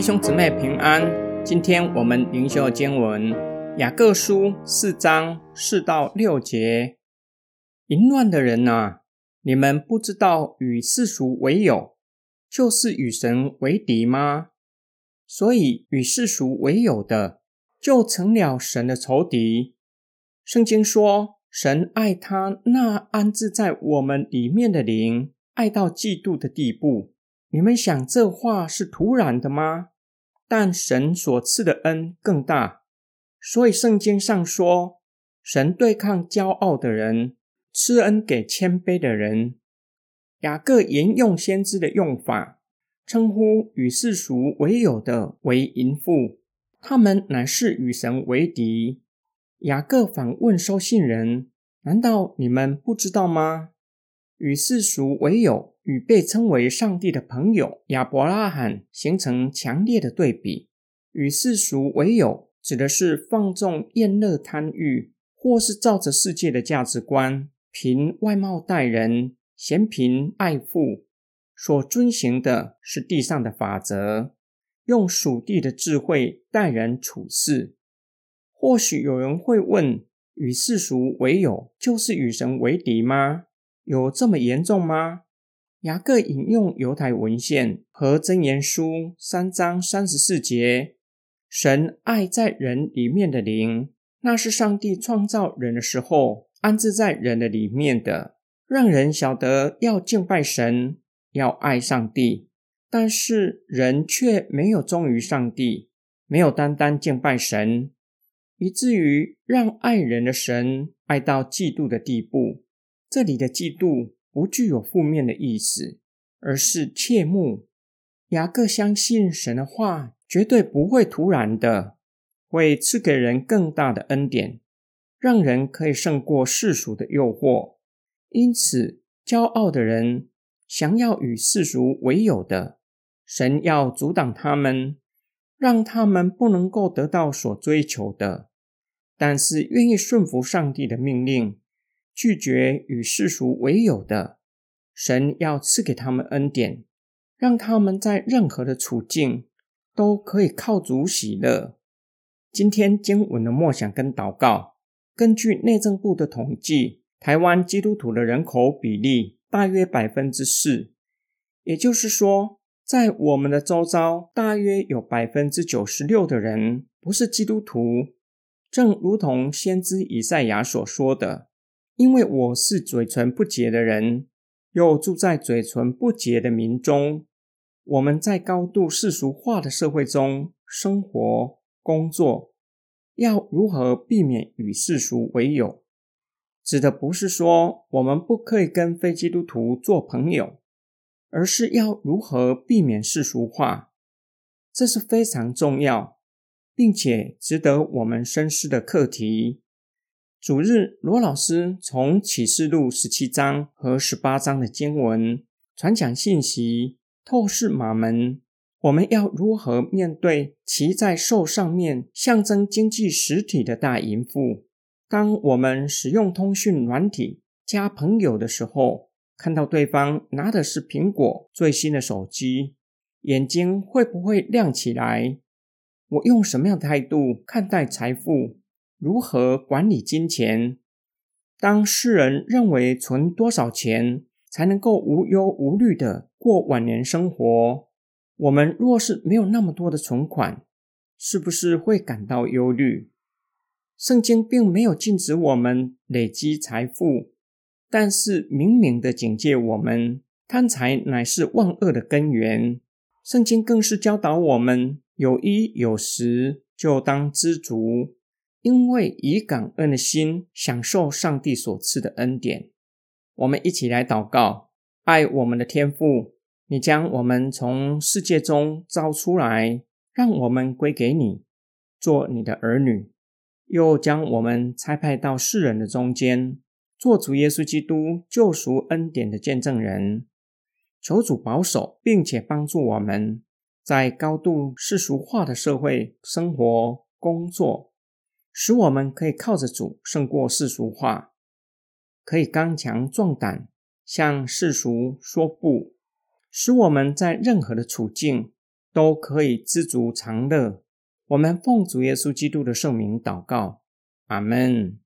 弟兄姊妹平安。今天我们灵修经文雅各书四章四到六节。淫乱的人啊，你们不知道与世俗为友，就是与神为敌吗？所以与世俗为友的，就成了神的仇敌。圣经说，神爱他那安置在我们里面的灵，爱到嫉妒的地步。你们想这话是突然的吗？但神所赐的恩更大，所以圣经上说，神对抗骄傲的人，赐恩给谦卑的人。雅各沿用先知的用法。称呼与世俗为友的为淫妇，他们乃是与神为敌。雅各反问收信人：难道你们不知道吗？与世俗为友与被称为上帝的朋友亚伯拉罕形成强烈的对比。与世俗为友指的是放纵厌乐贪欲，或是照着世界的价值观，凭外貌待人，嫌贫爱富。所遵循的是地上的法则，用属地的智慧待人处事。或许有人会问：与世俗为友，就是与神为敌吗？有这么严重吗？雅各引用犹太文献和箴言书三章三十四节：神爱在人里面的灵，那是上帝创造人的时候安置在人的里面的，让人晓得要敬拜神。要爱上帝，但是人却没有忠于上帝，没有单单敬拜神，以至于让爱人的神爱到嫉妒的地步。这里的嫉妒不具有负面的意思，而是切慕。雅各相信神的话绝对不会突然的，会赐给人更大的恩典，让人可以胜过世俗的诱惑。因此，骄傲的人。想要与世俗为友的神，要阻挡他们，让他们不能够得到所追求的；但是愿意顺服上帝的命令，拒绝与世俗为友的神，要赐给他们恩典，让他们在任何的处境都可以靠主喜乐。今天经文的默想跟祷告，根据内政部的统计，台湾基督徒的人口比例。大约百分之四，也就是说，在我们的周遭，大约有百分之九十六的人不是基督徒。正如同先知以赛亚所说的：“因为我是嘴唇不洁的人，又住在嘴唇不洁的民中。”我们在高度世俗化的社会中生活、工作，要如何避免与世俗为友？指的不是说我们不可以跟非基督徒做朋友，而是要如何避免世俗化，这是非常重要，并且值得我们深思的课题。主日罗老师从启示录十七章和十八章的经文传讲信息，透视马门，我们要如何面对骑在兽上面象征经济实体的大淫妇？当我们使用通讯软体加朋友的时候，看到对方拿的是苹果最新的手机，眼睛会不会亮起来？我用什么样的态度看待财富？如何管理金钱？当世人认为存多少钱才能够无忧无虑的过晚年生活，我们若是没有那么多的存款，是不是会感到忧虑？圣经并没有禁止我们累积财富，但是明明的警戒我们，贪财乃是万恶的根源。圣经更是教导我们，有衣有食就当知足，因为以感恩的心享受上帝所赐的恩典。我们一起来祷告：爱我们的天父，你将我们从世界中招出来，让我们归给你，做你的儿女。又将我们差派到世人的中间，做主耶稣基督救赎恩典的见证人。求主保守，并且帮助我们在高度世俗化的社会生活、工作，使我们可以靠着主胜过世俗化，可以刚强壮胆，向世俗说不，使我们在任何的处境都可以知足常乐。我们奉主耶稣基督的圣名祷告，阿门。